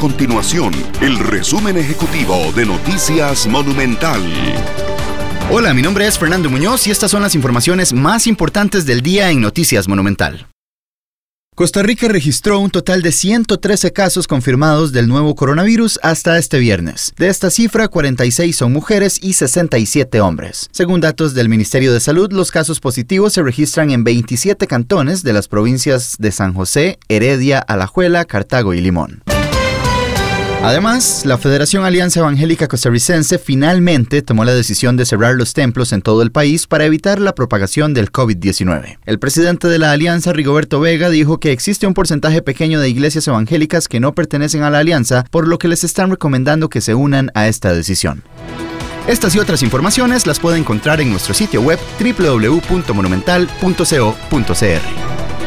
continuación el resumen ejecutivo de Noticias Monumental. Hola, mi nombre es Fernando Muñoz y estas son las informaciones más importantes del día en Noticias Monumental. Costa Rica registró un total de 113 casos confirmados del nuevo coronavirus hasta este viernes. De esta cifra, 46 son mujeres y 67 hombres. Según datos del Ministerio de Salud, los casos positivos se registran en 27 cantones de las provincias de San José, Heredia, Alajuela, Cartago y Limón. Además, la Federación Alianza Evangélica Costarricense finalmente tomó la decisión de cerrar los templos en todo el país para evitar la propagación del COVID-19. El presidente de la alianza, Rigoberto Vega, dijo que existe un porcentaje pequeño de iglesias evangélicas que no pertenecen a la alianza, por lo que les están recomendando que se unan a esta decisión. Estas y otras informaciones las puede encontrar en nuestro sitio web www.monumental.co.cr.